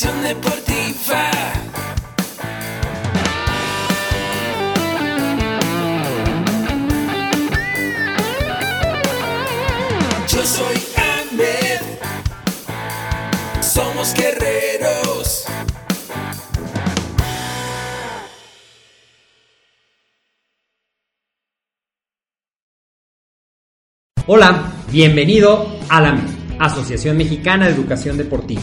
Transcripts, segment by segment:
Educación deportiva. Yo soy Ahmed. Somos guerreros. Hola, bienvenido a la Asociación Mexicana de Educación Deportiva.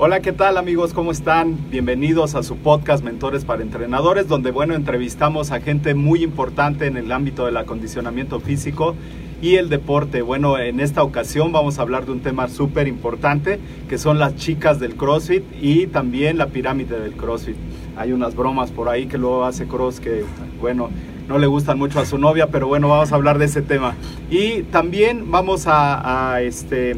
Hola, ¿qué tal amigos? ¿Cómo están? Bienvenidos a su podcast Mentores para Entrenadores, donde bueno, entrevistamos a gente muy importante en el ámbito del acondicionamiento físico y el deporte. Bueno, en esta ocasión vamos a hablar de un tema súper importante, que son las chicas del CrossFit y también la pirámide del CrossFit. Hay unas bromas por ahí que luego hace Cross que, bueno, no le gustan mucho a su novia, pero bueno, vamos a hablar de ese tema. Y también vamos a, a este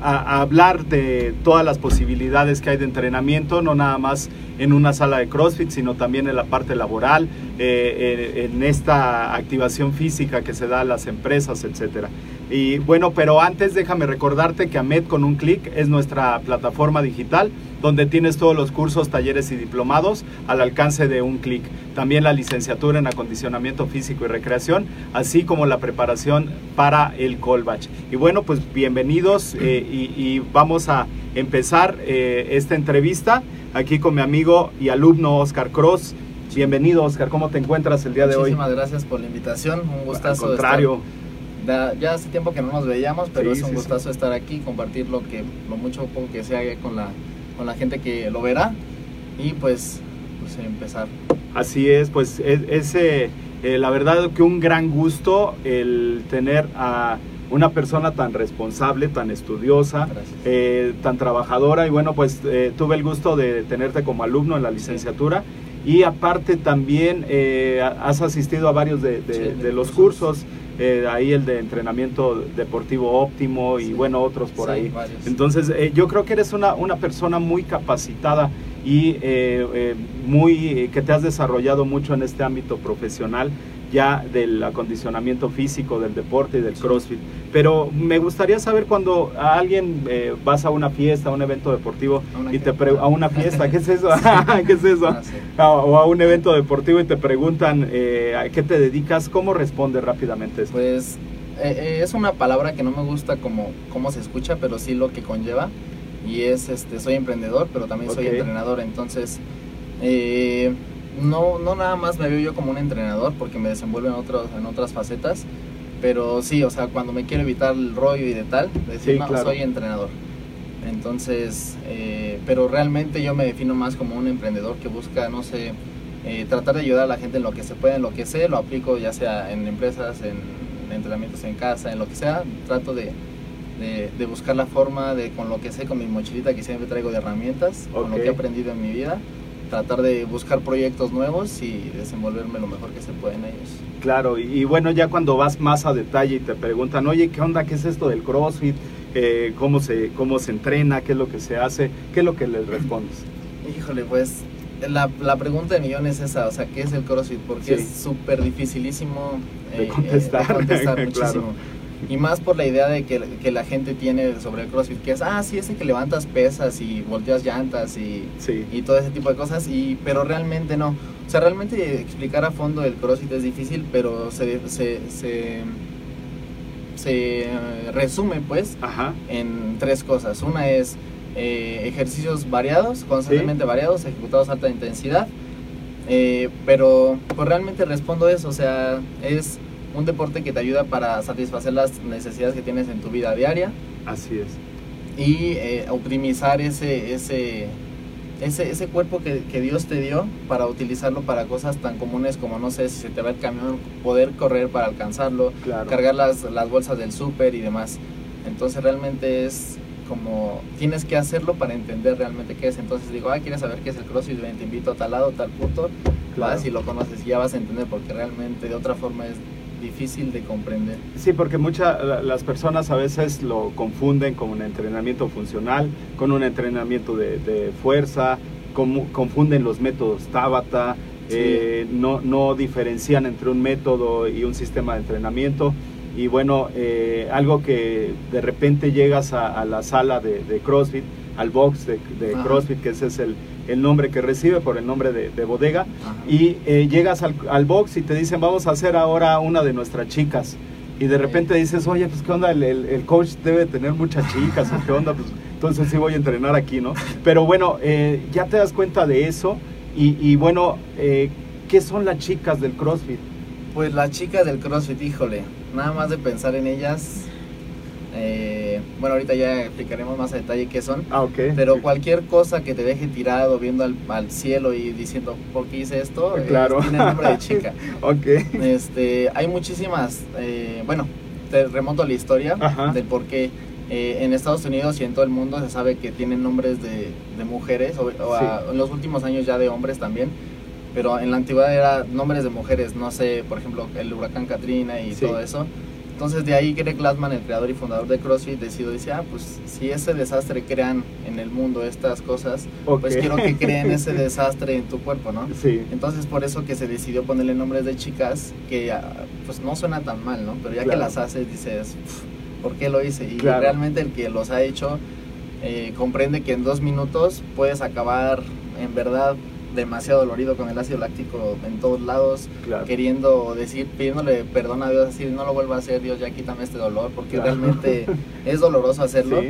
a, hablar de todas las posibilidades que hay de entrenamiento, no nada más en una sala de CrossFit, sino también en la parte laboral, eh, en, en, esta activación física que se da a las empresas, etcétera. Y bueno, pero antes déjame recordarte que AMED con un clic es nuestra plataforma digital donde tienes todos los cursos, talleres y diplomados al alcance de un clic. También la licenciatura en acondicionamiento físico y recreación, así como la preparación para el Colbach. Y bueno, pues bienvenidos eh, y, y, vamos a empezar eh, esta entrevista aquí con mi amigo y alumno Oscar Cross. Bienvenido Oscar, ¿cómo te encuentras el día de hoy? Muchísimas gracias por la invitación, un gustazo. Al contrario. Estar, ya hace tiempo que no nos veíamos, pero sí, es un sí, gustazo sí. estar aquí, compartir lo que, lo mucho o poco que sea con la con la gente que lo verá y pues, pues empezar. Así es, pues es, es eh, eh, la verdad que un gran gusto el tener a una persona tan responsable, tan estudiosa, eh, tan trabajadora y bueno, pues eh, tuve el gusto de tenerte como alumno en la licenciatura y aparte también eh, has asistido a varios de, de, sí, de los cursos. Ahí el de entrenamiento deportivo óptimo y sí. bueno, otros por ahí. Varios. Entonces, yo creo que eres una, una persona muy capacitada y muy que te has desarrollado mucho en este ámbito profesional ya del acondicionamiento físico, del deporte y del CrossFit. Pero me gustaría saber cuando a alguien eh, vas a una fiesta, a un evento deportivo a y te a una fiesta, ¿qué es eso? ¿Qué es eso? Ah, sí. O a un evento deportivo y te preguntan eh, a qué te dedicas, ¿cómo respondes rápidamente esto? Pues eh, es una palabra que no me gusta como cómo se escucha, pero sí lo que conlleva y es este soy emprendedor, pero también okay. soy entrenador, entonces eh, no, no nada más me veo yo como un entrenador porque me desenvuelvo en, otros, en otras facetas, pero sí, o sea, cuando me quiero evitar el rollo y de tal, decir, sí, no, claro. soy entrenador. Entonces, eh, pero realmente yo me defino más como un emprendedor que busca, no sé, eh, tratar de ayudar a la gente en lo que se puede, en lo que sé, lo aplico ya sea en empresas, en, en entrenamientos en casa, en lo que sea, trato de, de, de, buscar la forma de, con lo que sé, con mi mochilita que siempre traigo de herramientas, okay. con lo que he aprendido en mi vida, tratar de buscar proyectos nuevos y desenvolverme lo mejor que se puede en ellos. Claro, y, y bueno, ya cuando vas más a detalle y te preguntan, oye, ¿qué onda? ¿Qué es esto del CrossFit? Eh, ¿cómo, se, ¿Cómo se entrena? ¿Qué es lo que se hace? ¿Qué es lo que les respondes? Híjole, pues la, la pregunta de millones es esa, o sea, ¿qué es el CrossFit? Porque sí. es súper dificilísimo de contestar, eh, de contestar muchísimo. claro. Y más por la idea de que, que la gente tiene sobre el CrossFit, que es, ah, sí, ese que levantas pesas y volteas llantas y, Sí. y todo ese tipo de cosas, y, pero realmente no. O sea, realmente explicar a fondo el CrossFit es difícil, pero se, se, se, se, resume pues Ajá. en tres cosas. Una es eh, ejercicios variados, constantemente variados, ejecutados a alta intensidad. Eh, pero pues realmente respondo eso, o sea, es un deporte que te ayuda para satisfacer las necesidades que tienes en tu vida diaria Así es. y eh, optimizar ese, ese, ese, ese cuerpo que, que Dios te dio para utilizarlo para cosas tan comunes como, no sé, si se te va el camión, poder correr para alcanzarlo, Claro. cargar las, las bolsas del súper y demás. Entonces realmente es como, tienes que hacerlo para entender realmente qué es. Entonces digo, ah, ¿quieres saber qué es el CrossFit? Ven, te invito a tal lado, tal punto. Claro. Vas y lo conoces y ya vas a entender porque realmente de otra forma es difícil de comprender. Sí, porque muchas las personas a veces lo confunden con un entrenamiento funcional, con un entrenamiento de, de fuerza, como- confunden los métodos Tabata, Sí. eh, no, no diferencian entre un método y un sistema de entrenamiento. Y bueno, eh, algo que de repente llegas a, a la sala de, de CrossFit, al box de, de. CrossFit, que ese es el, el nombre que recibe por el nombre de, de bodega, Ajá. y eh, llegas al, al box y te dicen, vamos a hacer ahora una de nuestras chicas. Y de repente dices, oye, pues qué onda, el, el- el coach debe tener muchas chicas, o qué onda, pues entonces sí voy a entrenar aquí, ¿no? Pero bueno, eh, ya te das cuenta de eso y, y bueno, eh, ¿qué son las chicas del CrossFit? Pues las chicas del CrossFit, híjole, nada más de pensar en ellas. eh, bueno, ahorita ya explicaremos más a detalle qué son. Ah, ok. Pero cualquier cosa que te deje tirado viendo al, al cielo y diciendo, ¿por qué hice esto? Eh, tiene nombre de chica. Ok. Este, hay muchísimas, eh, bueno, te remonto a la historia Ajá. del por qué eh, en Estados Unidos y en todo el mundo se sabe que tienen nombres de, de mujeres, o, o a- en los últimos años ya de hombres también, pero en la antigüedad era nombres de mujeres, no sé, por ejemplo, el huracán Katrina y Sí. todo eso. Entonces de ahí Greg Glassman, el creador y fundador de CrossFit, decidió, dice, ah, pues si ese desastre crean en el mundo estas cosas, pues quiero que creen ese desastre en tu cuerpo, ¿no? Sí. Entonces por eso que se decidió ponerle nombres de chicas que pues no suena tan mal, ¿no? Pero ya Claro. que las haces dices, "Pf, ¿por qué lo hice? Y Claro. realmente el que los ha hecho eh, comprende que en dos minutos puedes acabar en verdad demasiado dolorido con el ácido láctico en todos lados, Claro. queriendo decir, pidiéndole perdón a Dios, decir, no lo vuelva a hacer, Dios, ya quítame este dolor, porque Claro. realmente es doloroso hacerlo Sí.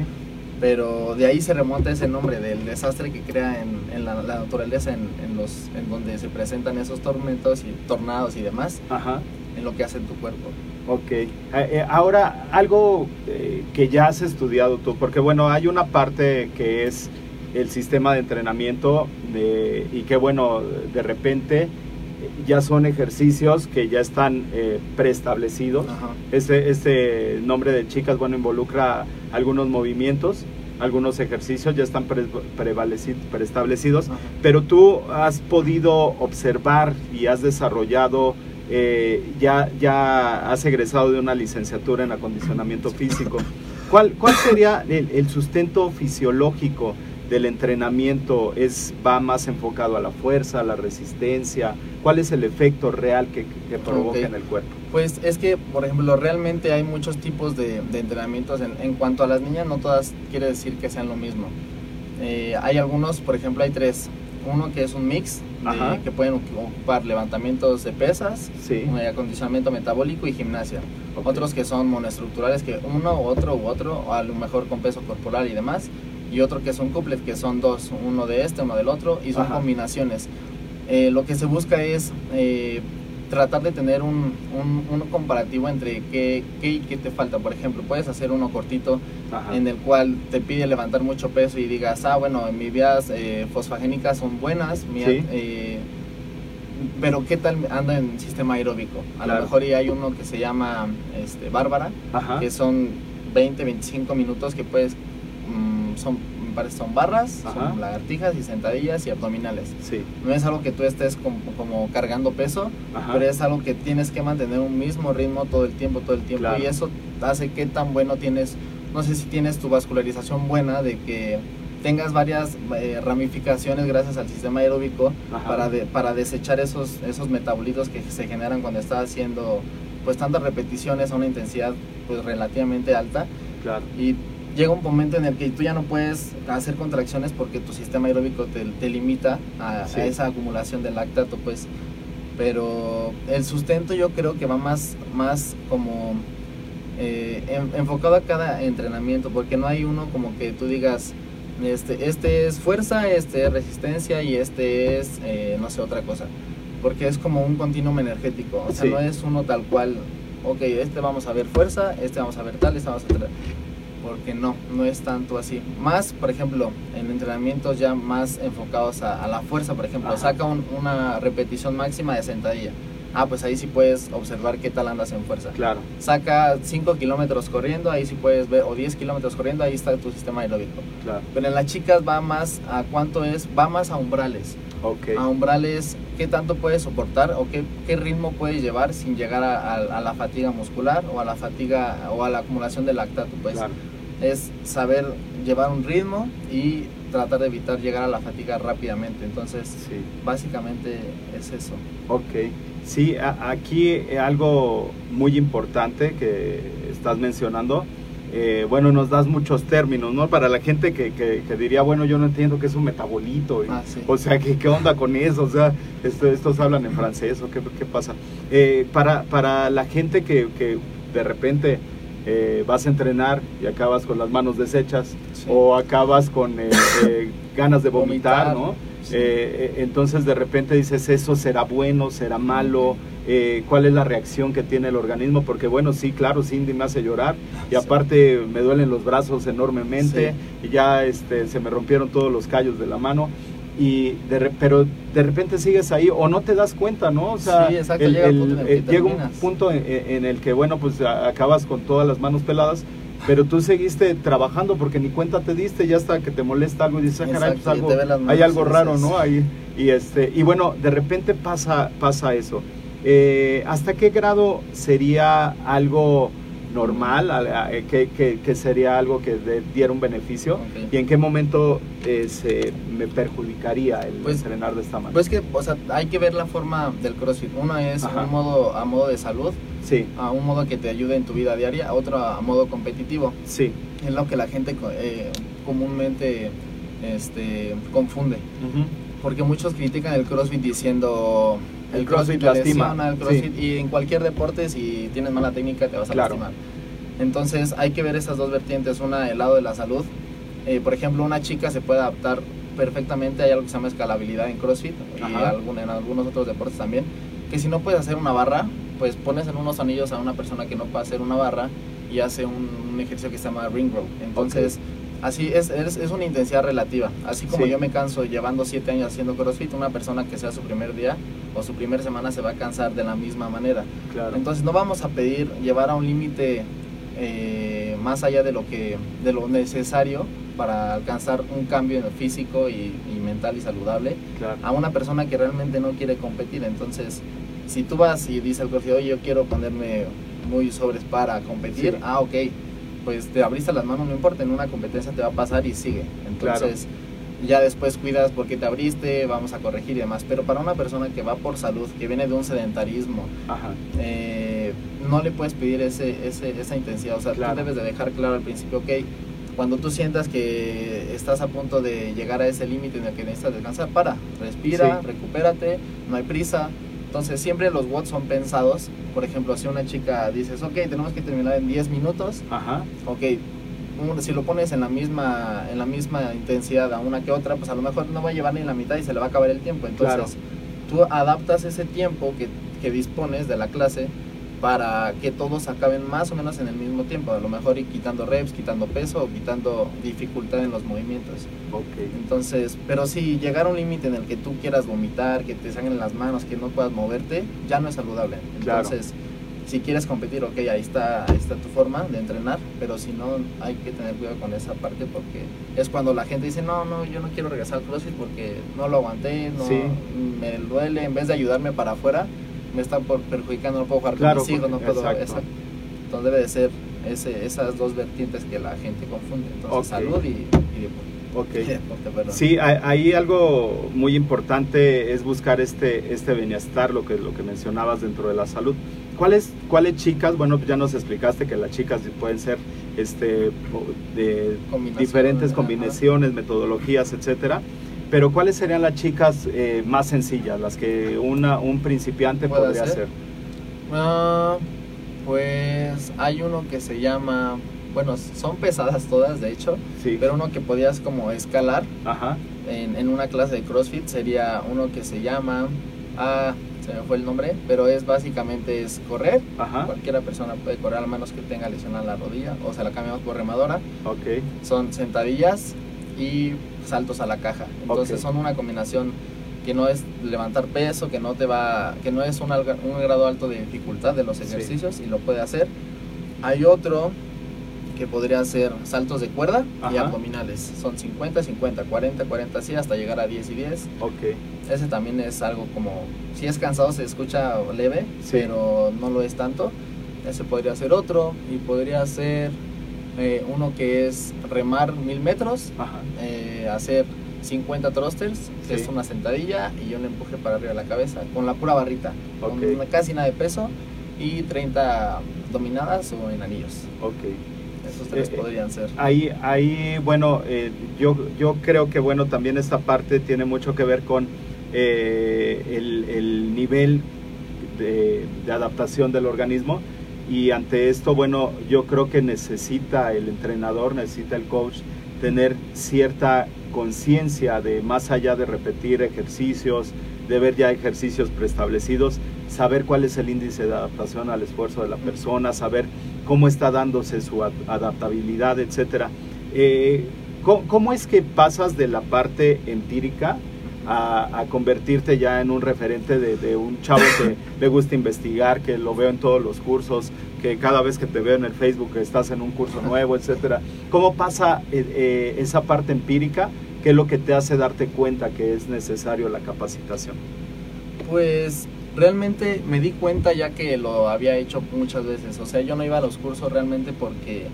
pero de ahí se remonta ese nombre del desastre que crea en, en la, la naturaleza en, en los en donde se presentan esos tormentos y tornados y demás Ajá. en lo que hace en tu cuerpo Ok. Eh, eh, ahora, algo eh, que ya has estudiado tú, porque bueno, hay una parte que es el sistema de entrenamiento de- y que bueno, de repente ya son ejercicios que ya están eh, preestablecidos. Ese nombre de chicas, bueno, involucra algunos movimientos, algunos ejercicios ya están pre- preestablecidos, Ajá. pero tú has podido observar y has desarrollado, eh, ya, ya has egresado de una licenciatura en acondicionamiento físico. ¿Cuál, cuál sería el, el sustento fisiológico del entrenamiento? ¿Es, ¿Va más enfocado a la fuerza, a la resistencia? ¿Cuál es el efecto real que, que provoca en el cuerpo? pues es que por ejemplo realmente hay muchos tipos de, de entrenamientos en, en cuanto a las niñas no todas quiere decir que sean lo mismo Eh, hay algunos por ejemplo hay tres uno que es un mix de- que pueden ocupar levantamientos de pesas Sí. acondicionamiento metabólico y gimnasia Ok. otros que son monoestructurales, que uno u otro u otro, o a lo mejor con peso corporal y demás, y otro que son couplet, que son dos, uno de este, uno del otro, y son Ajá. combinaciones. Eh, lo que se busca es eh, tratar de tener un, un, un comparativo entre qué, qué y qué te falta. Por ejemplo, puedes hacer uno cortito Ajá. en el cual te pide levantar mucho peso y digas, ah, bueno, mis vías eh, fosfagénicas son buenas, mi- Sí. eh, pero ¿qué tal anda en sistema aeróbico? A Claro. lo mejor y hay uno que se llama este, Bárbara, Ajá. que son 20, 25 minutos que puedes, son, son barras, Ajá. son lagartijas y sentadillas y abdominales. Sí. No es algo que tú estés como, como cargando peso, Ajá. pero es algo que tienes que mantener un mismo ritmo todo el tiempo, todo el tiempo. Claro. Y eso hace que tan bueno tienes, no sé si tienes tu vascularización buena, de que tengas varias eh, ramificaciones gracias al sistema aeróbico Ajá. para, de- para desechar esos, esos metabolitos que se generan cuando estás haciendo pues tantas repeticiones a una intensidad pues relativamente alta Claro. y llega un momento en el que tú ya no puedes hacer contracciones porque tu sistema aeróbico te, te limita a, esa acumulación de lactato, pues. Pero el sustento yo creo que va más, más como eh, en- enfocado a cada entrenamiento, porque no hay uno como que tú digas, este, este es fuerza, este es resistencia y este es, eh, no sé, otra cosa. Porque es como un continuum energético, o sea, Sí. no es uno tal cual, ok, este vamos a ver fuerza, este vamos a ver tal, este vamos a ver porque no, no es tanto así. Más, por ejemplo, en entrenamientos ya más enfocados a, a la fuerza, por ejemplo, Ajá. saca un- una repetición máxima de sentadilla. Ah, pues ahí sí puedes observar qué tal andas en fuerza. Claro. Saca 5 kilómetros corriendo, ahí sí puedes ver, o 10 kilómetros corriendo, ahí está tu sistema aeróbico. Claro. Pero en las chicas va más a cuánto es, va más a umbrales. Ok. A umbrales, qué tanto puedes soportar o qué, qué ritmo puedes llevar sin llegar a, a- a la fatiga muscular o a la fatiga o a la acumulación de lactato. Pues Claro. es saber llevar un ritmo y tratar de evitar llegar a la fatiga rápidamente. Entonces, Sí. básicamente es eso. Ok. Sí, aquí eh, algo muy importante que estás mencionando. eh, bueno, nos das muchos términos, ¿no? Para la gente que, que- que diría, bueno, yo no entiendo qué es un metabolito. Ah, sí. O sea, ¿qué, ¿qué onda con eso? O sea, esto- estos hablan en francés o qué, qué pasa. Eh, para, para la gente que, que de repente eh, vas a entrenar y acabas con las manos deshechas Sí. o acabas con eh, eh, ganas de vomitar, Vomitar, ¿no? Eh, eh, entonces de repente dices, ¿eso será bueno, será malo? Eh, ¿Cuál es la reacción que tiene el organismo? Porque bueno, sí, claro, Cindy me hace llorar y aparte me duelen los brazos enormemente y ya este, se me rompieron todos los callos de la mano. Y de pero de repente sigues ahí o no te das cuenta, ¿no? O sea, Sí, exacto, llega el punto el eh, llega un punto en, en el que, bueno, pues acabas con todas las manos peladas, pero tú seguiste trabajando porque ni cuenta te diste, ya hasta que te molesta algo y dices, ah, caray, pues algo, hay algo raro, ¿no? Ahí, y, este, y bueno, de repente pasa, pasa eso. Eh, ¿Hasta qué grado sería algo normal, eh, que, que- que sería algo que de- diera un beneficio? ¿Y en qué momento eh, se me perjudicaría el Pues- entrenar de esta manera? Pues que, o sea, hay que ver la forma del CrossFit. Uno es un modo a modo de salud, sí, a un modo que te ayude en tu vida diaria, otro a modo competitivo. sí. Es lo que la gente eh, comúnmente este, confunde. Porque muchos critican el CrossFit diciendo El el CrossFit CrossFit, te lastima, lesiona, el CrossFit y en cualquier deporte si tienes mala técnica te vas a Claro. lastimar. Entonces hay que ver esas dos vertientes, una del lado de la salud. Eh, por ejemplo, una chica se puede adaptar perfectamente, hay algo que se llama escalabilidad en CrossFit y Ajá. algún- en algunos otros deportes también, que si no puedes hacer una barra, pues pones en unos anillos a una persona que no puede hacer una barra y hace un, un ejercicio que se llama ring row. Entonces, así es, es, es una intensidad relativa. Así como Sí. yo me canso llevando siete años haciendo CrossFit, una persona que sea su primer día o su primera semana se va a cansar de la misma manera. Claro. Entonces no vamos a pedir llevar a un límite eh, más allá de lo que de lo necesario para alcanzar un cambio físico y, y mental y saludable claro. a una persona que realmente no quiere competir. Entonces, si tú vas y dices al CrossFit, oye, yo quiero ponerme muy sobres para competir, Sí. ah, ok, pues te abriste las manos, no importa, en una competencia te va a pasar y sigue. Entonces, ya después cuidas porque te abriste, vamos a corregir y demás. Pero para una persona que va por salud, que viene de un sedentarismo, Ajá. eh, no le puedes pedir ese, ese- esa intensidad. O sea, Claro. tú debes de dejar claro al principio, ok, cuando tú sientas que estás a punto de llegar a ese límite en el que necesitas descansar, para, respira, Sí. recupérate, no hay prisa. Entonces siempre los watts son pensados. Por ejemplo, si una chica dices, ok, tenemos que terminar en 10 minutos, Ajá. ok, si lo pones en la misma en la misma intensidad a una que otra, pues a lo mejor no va a llevar ni la mitad y se le va a acabar el tiempo. Entonces, tú adaptas ese tiempo que, que dispones de la clase para que todos acaben más o menos en el mismo tiempo, a lo mejor y quitando reps, quitando peso o quitando dificultad en los movimientos. Ok. Entonces, pero si llegar a un límite en el que tú quieras vomitar, que te sangren las manos, que no puedas moverte, ya no es saludable. Claro. Entonces, si quieres competir, ok, ahí está, ahí está tu forma de entrenar, pero si no, hay que tener cuidado con esa parte porque es cuando la gente dice, no, no, yo no quiero regresar al CrossFit porque no lo aguanté, no, Sí. me duele, en vez de ayudarme para afuera, me está por- perjudicando, no puedo jugar Claro, con mis hijos, no puedo... exacto. exacto. Entonces debe de ser ese, esas dos vertientes que la gente confunde, entonces Ok. salud y, y deporte. Sí, hay- ahí algo muy importante es buscar este, este bienestar, lo que, lo que mencionabas dentro de la salud. ¿Cuáles, ¿Cuáles chicas? Bueno, ya nos explicaste que las chicas pueden ser este, de diferentes ajá. combinaciones, metodologías, etcétera. Pero ¿cuáles serían las chicas eh, más sencillas, las que una, un principiante ¿Puede podría hacer? hacer? Ah, pues hay uno que se llama, bueno, son pesadas todas de hecho, Sí. pero uno que podías como escalar Ajá. en, en una clase de CrossFit sería uno que se llama, ah, se me fue el nombre, pero es básicamente es correr. Ajá. Cualquiera persona puede correr, al menos que tenga lesionada la rodilla, o sea, la cambiamos por remadora. Ok. Son sentadillas y saltos a la caja. Entonces Ok. son una combinación que no es levantar peso, que no te va, que no es un, un grado alto de dificultad de los Sí. ejercicios y lo puede hacer. Hay otro que podría ser saltos de cuerda y Ajá. abdominales. Son 50, 50, 40, 40, así hasta llegar a 10 y 10. Ok. Ese también es algo como, si es cansado se escucha leve, Sí. pero no lo es tanto. Ese podría ser otro y podría ser eh, uno que es remar mil metros, eh, hacer 50 thrusters, que Sí. es una sentadilla y un empuje para arriba de la cabeza, con la pura barrita, con casi nada de peso y 30 dominadas o en anillos. Ok. Esos tres Eh, eh, podrían ser. Ahí, ahí bueno, eh, yo, yo creo que bueno, también esta parte tiene mucho que ver con eh, el, el nivel de, de adaptación del organismo y ante esto, bueno, yo creo que necesita el entrenador, necesita el coach tener cierta conciencia de más allá de repetir ejercicios, de ver ya ejercicios preestablecidos, saber cuál es el índice de adaptación al esfuerzo de la persona, saber cómo está dándose su ad- adaptabilidad, etcétera. Eh, ¿cómo, cómo es que pasas de la parte empírica a, convertirte ya en un referente de, de un chavo que le gusta investigar, que lo veo en todos los cursos, que cada vez que te veo en el Facebook estás en un curso nuevo, etcétera? ¿Cómo pasa eh, eh, esa parte empírica? ¿Qué es lo que te hace darte cuenta que es necesario la capacitación? Pues realmente me di cuenta ya que lo había hecho muchas veces. O sea, yo no iba a los cursos realmente porque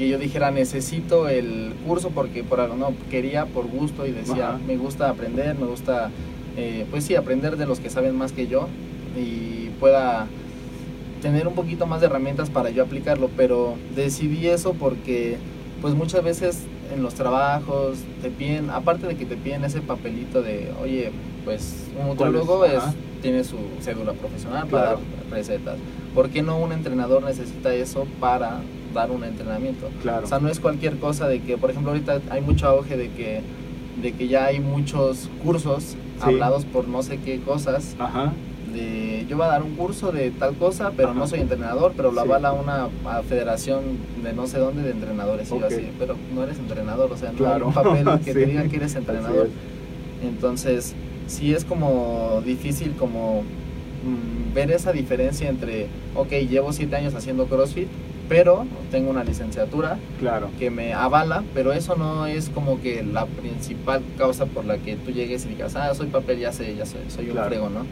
que yo dijera necesito el curso porque por algo no quería por gusto y decía Ajá. me gusta aprender, me gusta eh, pues sí aprender de los que saben más que yo y pueda tener un poquito más de herramientas para yo aplicarlo. Pero decidí eso porque pues muchas veces en los trabajos te piden, aparte de que te piden ese papelito de, oye, pues un nutriólogo es, tiene su cédula profesional para Claro. dar recetas. ¿Por qué no un entrenador necesita eso para dar un entrenamiento? Claro. O sea, no es cualquier cosa de que, por ejemplo, ahorita hay mucho auge de que, de que ya hay muchos cursos hablados por no sé qué cosas Ajá. de yo voy a dar un curso de tal cosa, pero Ajá. no soy entrenador, pero lo Sí. avala una federación de no sé dónde de entrenadores. Y yo así, pero no eres entrenador, o sea, no hay un papel que te diga que eres entrenador. Entonces, sí es como difícil como mm, ver esa diferencia entre, ok, llevo siete años haciendo CrossFit, pero tengo una licenciatura Claro. que me avala, pero eso no es como que la principal causa por la que tú llegues y digas, ah, soy papel, ya sé, ya sé, soy un Claro. frego, ¿no?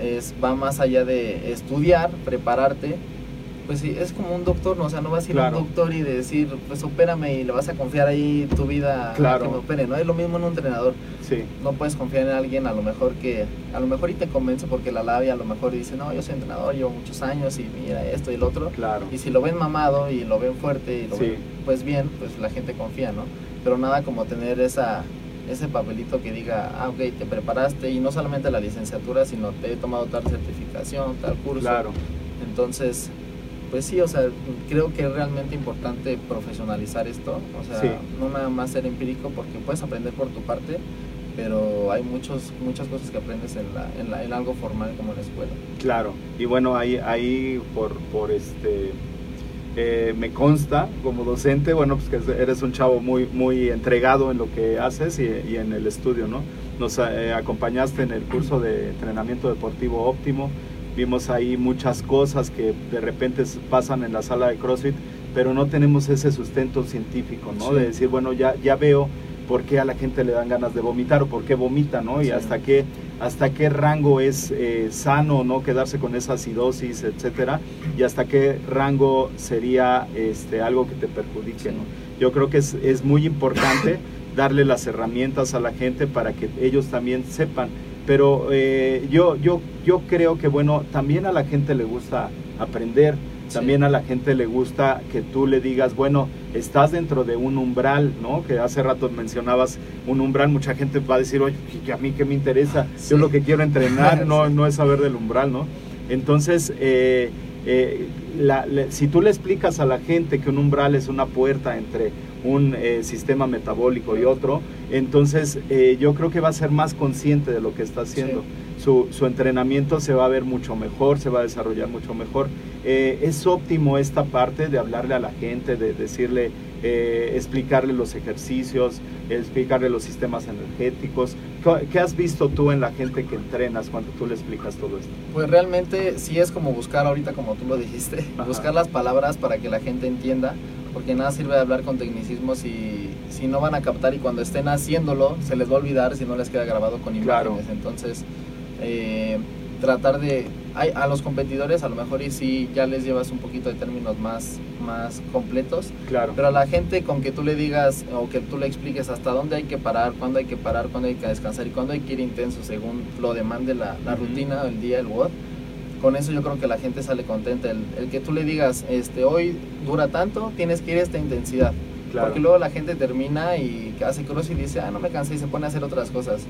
Es, va más allá de estudiar, prepararte, pues sí, es como un doctor, ¿no? O sea, no vas a ir Claro. a un doctor y decir, pues opérame y le vas a confiar ahí tu vida a Claro. que me opere, ¿no? Es lo mismo en un entrenador, Sí. no puedes confiar en alguien a lo mejor que, a lo mejor y te convence porque la labia a lo mejor dice, no, yo soy entrenador, llevo muchos años y mira esto y el otro, Claro. y si lo ven mamado y lo ven fuerte y lo Sí. ven pues bien, pues la gente confía, ¿no? Pero nada como tener esa ese papelito que diga, ah, ok, te preparaste y no solamente la licenciatura, sino te he tomado tal certificación, tal curso. Claro. Entonces, pues sí, o sea, creo que es realmente importante profesionalizar esto, o sea, Sí. no nada más ser empírico porque puedes aprender por tu parte, pero hay muchos muchas cosas que aprendes en la, en la en algo formal como en la escuela. Claro, y bueno, ahí, ahí por, por este, eh, me consta como docente, bueno, pues que eres un chavo muy, muy entregado en lo que haces y, y en el estudio, ¿no? Nos eh, acompañaste en el curso de entrenamiento deportivo óptimo, vimos ahí muchas cosas que de repente pasan en la sala de CrossFit, pero no tenemos ese sustento científico, ¿no? Sí. De decir, bueno, ya, ya veo por qué a la gente le dan ganas de vomitar o por qué vomita, ¿no? Y Sí. hasta qué hasta qué rango es eh, sano no quedarse con esa acidosis, etcétera, y hasta qué rango sería este algo que te perjudique. ¿no? Yo creo que es, es muy importante darle las herramientas a la gente para que ellos también sepan. Pero eh, yo, yo, yo creo que, bueno, también a la gente le gusta aprender, también a la gente le gusta que tú le digas, bueno, estás dentro de un umbral, ¿no? Que hace rato mencionabas un umbral, mucha gente va a decir, oye, ¿y a mí qué me interesa? Sí. Yo lo que quiero entrenar no, no es saber del umbral, ¿no? Entonces, eh, eh, la- le- si tú le explicas a la gente que un umbral es una puerta entre un eh, sistema metabólico y otro, entonces eh, yo creo que va a ser más consciente de lo que está haciendo. Su, su entrenamiento se va a ver mucho mejor, se va a desarrollar mucho mejor. Eh, es óptimo esta parte de hablarle a la gente, de decirle, explicarle los ejercicios, explicarle los sistemas energéticos. ¿Qué- ¿Qué has visto tú en la gente que entrenas cuando tú le explicas todo esto? Pues realmente sí es como buscar ahorita, como tú lo dijiste, Ajá. buscar las palabras para que la gente entienda, porque nada sirve de hablar con tecnicismos si, si no van a captar y cuando estén haciéndolo se les va a olvidar si no les queda grabado con Claro. imágenes. Entonces, eh, tratar de... hay- a los competidores a lo mejor y sí ya les llevas un poquito de términos más, más completos, Claro. pero a la gente con que tú le digas o que tú le expliques hasta dónde hay que parar, cuándo hay que parar, cuándo hay que descansar y cuándo hay que ir intenso según lo demande la, la Ujú. rutina, el día, el WOD, con eso yo creo que la gente sale contenta. El, el que tú le digas, este, hoy dura tanto, tienes que ir a esta intensidad. Claro. Porque luego la gente termina y hace cross y dice, ah, no me cansé y se pone a hacer otras cosas.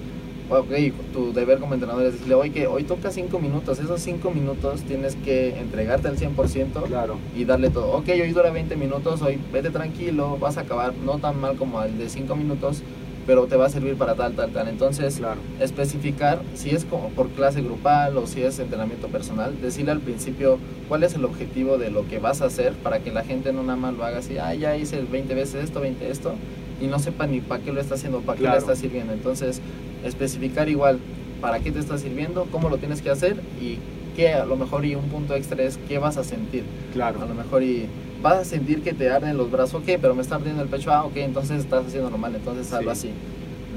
Ok, tu deber como entrenador es decirle, oye, que hoy toca 5 minutos, esos 5 minutos tienes que entregarte al 100% Claro. y darle todo. Ok, hoy dura 20 minutos, hoy vete tranquilo, vas a acabar no tan mal como el de 5 minutos, pero te va a servir para tal, tal, tal. Entonces, Claro. especificar si es como por clase grupal o si es entrenamiento personal, decirle al principio cuál es el objetivo de lo que vas a hacer para que la gente no nada más lo haga así, ah, ya hice 20 veces esto, 20 esto, y no sepa ni para qué lo está haciendo, para qué Claro. le está sirviendo. Entonces, especificar igual para qué te está sirviendo, cómo lo tienes que hacer y qué a lo mejor y un punto extra es qué vas a sentir. Claro. A lo mejor y vas a sentir que te arden los brazos, ok, pero me está ardiendo el pecho, ah, ok, entonces estás haciendo normal, entonces hazlo Sí. así.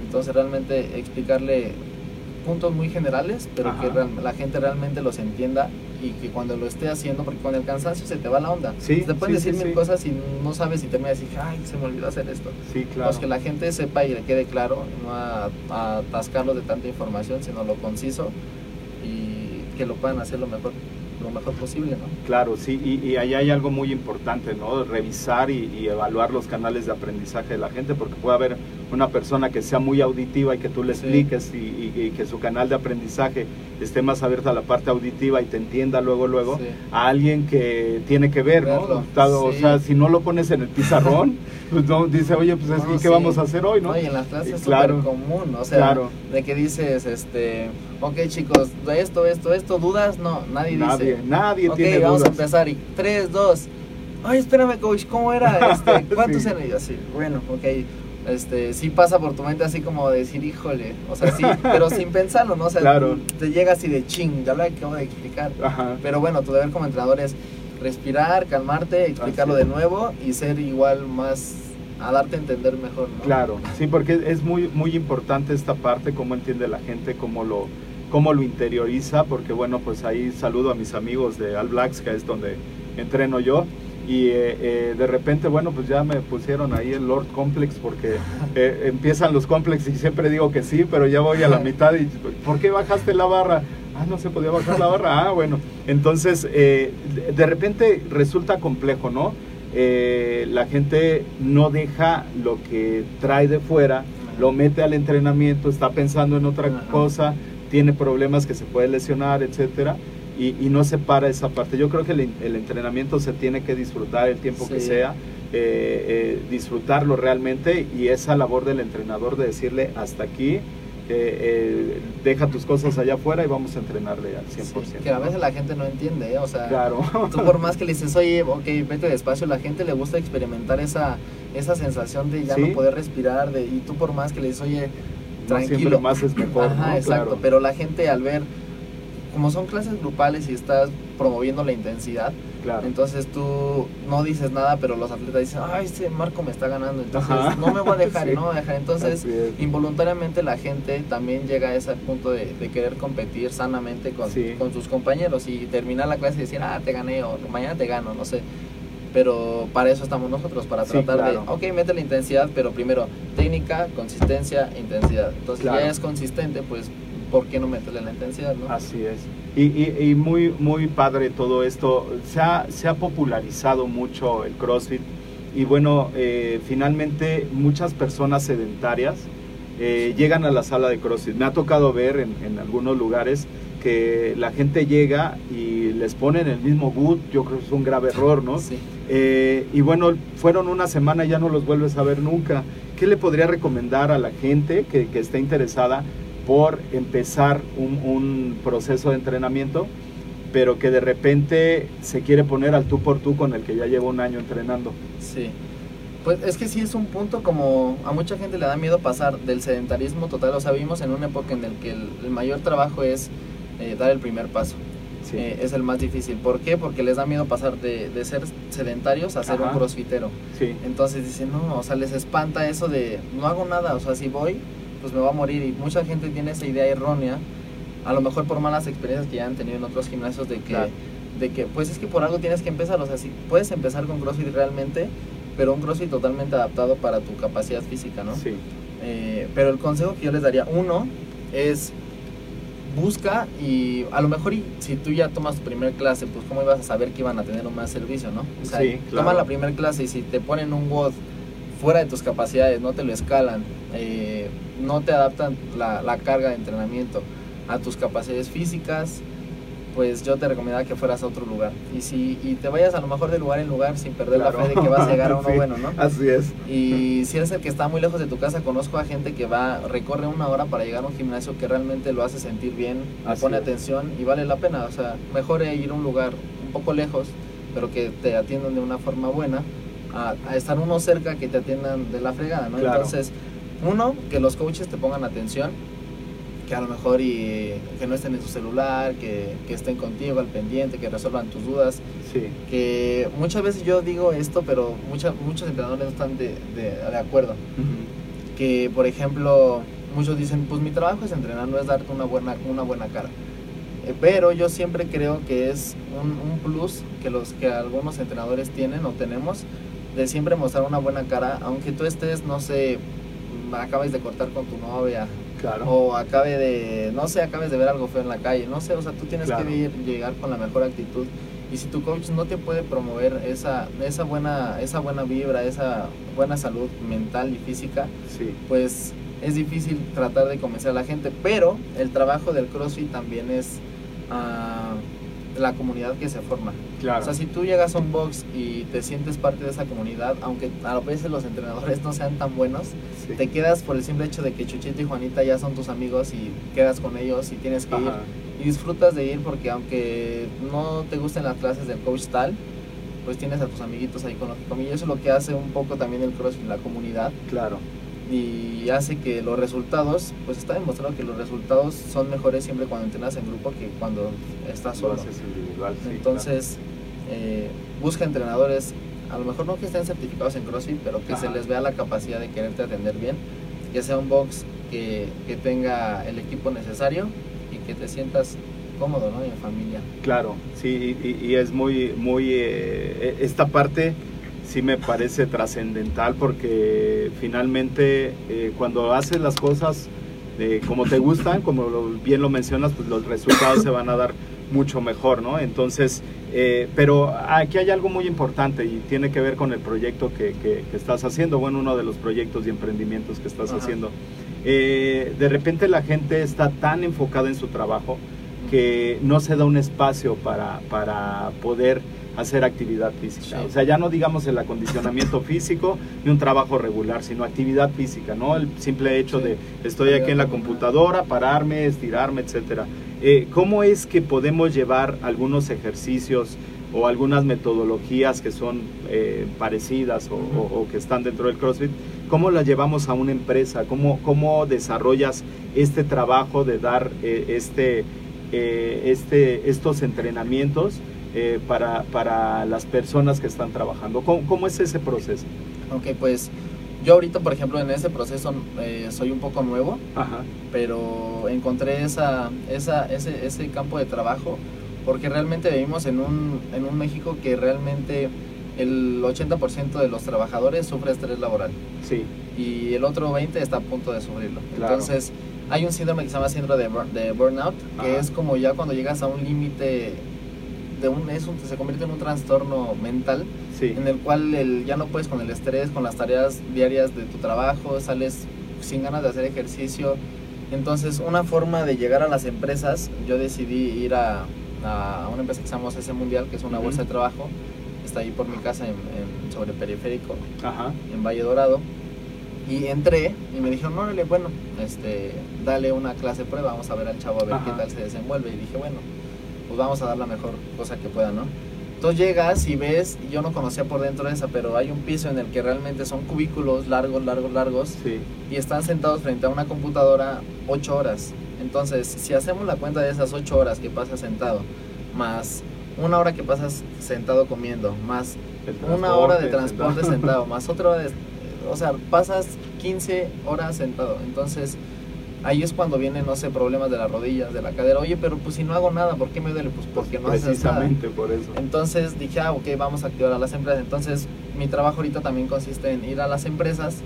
Entonces realmente explicarle puntos muy generales, pero Ajá. que real- la gente realmente los entienda y que cuando lo esté haciendo, porque con el cansancio se te va la onda. Sí, te pueden sí, decir sí, mil cosas y no sabes si termina de decir, ay, se me olvidó hacer esto. Sí, claro. Pues que la gente sepa y le quede claro, no a, a atascarlo de tanta información, sino lo conciso y que lo puedan hacer lo mejor, lo mejor posible, ¿no? Claro, sí, y, ahí hay algo muy importante, ¿no? Revisar y evaluar los canales de aprendizaje de la gente, porque puede haber una persona que sea muy auditiva y que tú le Sí. expliques y, y- y que su canal de aprendizaje esté más abierto a la parte auditiva y te entienda luego, luego, Sí. a alguien que tiene que ver, ¿no? Verlo, O sí. sea, si no lo pones en el pizarrón, pues no, dice, oye, pues es- No, ¿y qué vamos a hacer hoy, no? y en las clases es claro. súper común, o sea, Claro. de que dices, este, ok chicos, de esto, esto, esto, ¿dudas? No, nadie, Nadie, dice. nadie ok, tiene vamos dudas. a empezar y 3, 2, ay, espérame coach, ¿cómo era? Este, ¿Cuántos eran? Y así, bueno, ok, este, sí pasa por tu mente así como decir, híjole, o sea, sí, pero sin pensarlo, ¿no? O sea, Claro. te llega así de ching, ya lo acabo de explicar. Ajá. Pero bueno, tu deber como entrenador es respirar, calmarte, explicarlo de nuevo y ser igual más, a darte a entender mejor, ¿no? Claro, sí, porque es muy, muy importante esta parte, cómo entiende la gente, cómo lo, cómo lo interioriza, porque bueno, pues ahí saludo a mis amigos de All Blacks, que es donde entreno yo, y eh, eh, de repente, bueno, pues ya me pusieron ahí el Lord Complex, porque eh, empiezan los Complex y siempre digo que sí, pero ya voy a la mitad y, ¿por qué bajaste la barra? Ah, no se podía bajar la barra, ah, bueno, entonces eh, de- repente resulta complejo, ¿no? Eh, la gente no deja lo que trae de fuera, lo mete al entrenamiento, está pensando en otra cosa, tiene problemas que se puede lesionar, etcétera, y, y no se para esa parte. Yo creo que el, el entrenamiento se tiene que disfrutar el tiempo que Sí. sea, eh, eh, disfrutarlo realmente, y esa labor del entrenador de decirle hasta aquí. eh, eh, deja tus cosas allá afuera y vamos a entrenarle al 100%. Sí, que a ¿no? veces la gente no entiende, ¿eh? o sea, Claro. tú por más que le dices, oye, ok, vete despacio, la gente le gusta experimentar esa, esa sensación de ya Sí. no poder respirar, de, y tú por más que le dices, oye, No tranquilo. siempre más es mejor, Ajá, ¿no? exacto, Claro. pero la gente al ver, como son clases grupales y estás promoviendo la intensidad, Claro. entonces tú no dices nada, pero los atletas dicen, ay, este Marco me está ganando, entonces Ajá. no me voy a dejar, Sí. no me voy a dejar. Entonces, involuntariamente la gente también llega a ese punto de, de querer competir sanamente con, Sí. con sus compañeros y terminar la clase y decir, ah, te gané o mañana te gano, no sé. pero para eso estamos nosotros, para Sí, tratar claro. de, ok, mete la intensidad, pero primero técnica, consistencia, intensidad. Entonces Claro. ya es consistente, pues, ¿por qué no meterle la intensidad, no? Así es. Y, y- y muy, muy padre todo esto. Se ha, se ha popularizado mucho el CrossFit y bueno, eh, finalmente muchas personas sedentarias eh, llegan a la sala de CrossFit. Me ha tocado ver en, en algunos lugares que la gente llega y les ponen el mismo boot. Yo creo que es un grave error, ¿no? Sí. Eh, y bueno, fueron una semana y ya no los vuelves a ver nunca. ¿Qué le podría recomendar a la gente que, que esté interesada por empezar un, un proceso de entrenamiento, pero que de repente se quiere poner al tú por tú con el que ya lleva un año entrenando? Sí. Pues es que sí es un punto como a mucha gente le da miedo pasar del sedentarismo total. O sea, vivimos en una época en la que el, el mayor trabajo es eh, dar el primer paso. Sí. Eh, es el más difícil. ¿Por qué? Porque les da miedo pasar de, de ser sedentarios a ser Ajá. un crossfitero. sí, Entonces dicen, no, o sea, les espanta eso de no hago nada, o sea, si voy, pues me va a morir. Y mucha gente tiene esa idea errónea, a lo mejor por malas experiencias que ya han tenido en otros gimnasios, de que, Claro. de que pues es que por algo tienes que empezar, o sea, si puedes empezar con CrossFit realmente, pero un CrossFit totalmente adaptado para tu capacidad física, ¿no? sí, Eh, pero el consejo que yo les daría, uno, es busca y a lo mejor y si tú ya tomas tu primer clase, pues cómo ibas a saber que iban a tener un más servicio, ¿no? O sea, Sí, claro. toma la primer clase y si te ponen un WOD fuera de tus capacidades, no te lo escalan, eh, no te adaptan la, la carga de entrenamiento a tus capacidades físicas, pues yo te recomendaría que fueras a otro lugar. Y si y te vayas a lo mejor de lugar en lugar sin perder Claro. la fe de que vas a llegar a uno Sí, bueno, ¿no? Así es. Y si eres el que está muy lejos de tu casa, conozco a gente que va, recorre una hora para llegar a un gimnasio que realmente lo hace sentir bien, le pone es. atención y vale la pena. O sea, mejor ir a un lugar un poco lejos, pero que te atiendan de una forma buena, a, a estar uno cerca que te atiendan de la fregada, ¿no? Claro. Entonces, uno, que los coaches te pongan atención, que a lo mejor y que no estén en su celular, que, que estén contigo al pendiente, que resuelvan tus dudas Sí, que muchas veces yo digo esto, pero mucha- muchos entrenadores no están de, de- de acuerdo. Que, por ejemplo, muchos dicen, pues mi trabajo es entrenar, no es darte una buena, una buena cara. Eh, pero yo siempre creo que es un, un plus que, los, que algunos entrenadores tienen o tenemos de siempre mostrar una buena cara, aunque tú estés, no sé, acabes de cortar con tu novia, claro. o acabe de, no sé, acabes de ver algo feo en la calle, no sé, o sea, tú tienes Claro. que ir- llegar con la mejor actitud. Y si tu coach no te puede promover esa, esa, buena, esa buena vibra, esa buena salud mental y física, Sí, pues es difícil tratar de convencer a la gente. Pero el trabajo del CrossFit también es ah, la comunidad que se forma. claro. O sea, si tú llegas a un box y te sientes parte de esa comunidad, aunque a veces los entrenadores no sean tan buenos, Sí. te quedas por el simple hecho de que Chuchito y Juanita ya son tus amigos y quedas con ellos y tienes que ir y disfrutas de ir porque aunque no te gusten las clases del coach tal, pues tienes a tus amiguitos ahí con los que. Y eso es lo que hace un poco también el CrossFit, la comunidad claro. Y hace que los resultados, pues está demostrado que los resultados son mejores siempre cuando entrenas en grupo que cuando estás Lo solo. individual, Entonces, eh, busca entrenadores, a lo mejor no que estén certificados en CrossFit, pero que se les vea la capacidad de quererte atender bien, que sea un box que, que tenga el equipo necesario y que te sientas cómodo, ¿no? Y en familia. Claro, sí, y, y es muy, muy, eh, esta parte sí me parece trascendental porque finalmente eh, cuando haces las cosas eh, como te gustan, como lo- bien lo mencionas, pues los resultados se van a dar mucho mejor, ¿no? Entonces, eh, pero aquí hay algo muy importante y tiene que ver con el proyecto que, que- que estás haciendo, bueno, uno de los proyectos y emprendimientos que estás Ajá. haciendo. Eh, de repente la gente está tan enfocada en su trabajo que no se da un espacio para, para poder hacer actividad física. Sí. O sea, ya no digamos el acondicionamiento físico ni un trabajo regular, sino actividad física, ¿no? El simple hecho Sí. de estoy aquí en la computadora, pararme, estirarme, etcétera. Eh, ¿Cómo es que podemos llevar algunos ejercicios o algunas metodologías que son eh, parecidas o, o- o que están dentro del CrossFit? ¿Cómo las llevamos a una empresa? ¿Cómo, cómo desarrollas este trabajo de dar eh, este, eh, este, estos entrenamientos eh, para, para las personas que están trabajando? ¿Cómo, cómo es ese proceso? Ok, pues yo ahorita, por ejemplo, en ese proceso eh, soy un poco nuevo, Ajá, pero encontré esa, esa, ese, ese campo de trabajo porque realmente vivimos en un, en un México que realmente el 80% de los trabajadores sufre estrés laboral Sí, y el otro 20% está a punto de sufrirlo. Claro. Entonces, hay un síndrome que se llama síndrome de, bur- de burnout, que Ajá. es como ya cuando llegas a un límite de un, es un- se convierte en un trastorno mental sí. en el cual el, ya no puedes con el estrés, con las tareas diarias de tu trabajo, sales sin ganas de hacer ejercicio. Entonces, una forma de llegar a las empresas, yo decidí ir a, a una empresa que se llama ese Mundial, que es una Ujú. bolsa de trabajo, está ahí por mi casa en, en- sobre periférico, Ajá. en Valle Dorado. Y entré y me dijeron, órale, bueno, este, dale una clase prueba, vamos a ver al chavo a ver Ajá. qué tal se desenvuelve. Y dije, bueno, pues vamos a dar la mejor cosa que pueda, ¿no? Entonces llegas y ves, y yo no conocía por dentro de esa, pero hay un piso en el que realmente son cubículos largos, largos, largos, Sí, y están sentados frente a una computadora ocho horas. Entonces, si hacemos la cuenta de esas ocho horas que pasas sentado, más una hora que pasas sentado comiendo, más una hora de transporte, transporte sentado, más otra hora de... O sea, pasas 15 horas sentado. Entonces, ahí es cuando vienen, no sé, problemas de las rodillas, de la cadera. Oye, pero pues si no hago nada, ¿por qué me duele? Pues porque no haces nada. Precisamente por eso. Entonces dije, ah, ok, vamos a activar a las empresas. Entonces, mi trabajo ahorita también consiste en ir a las empresas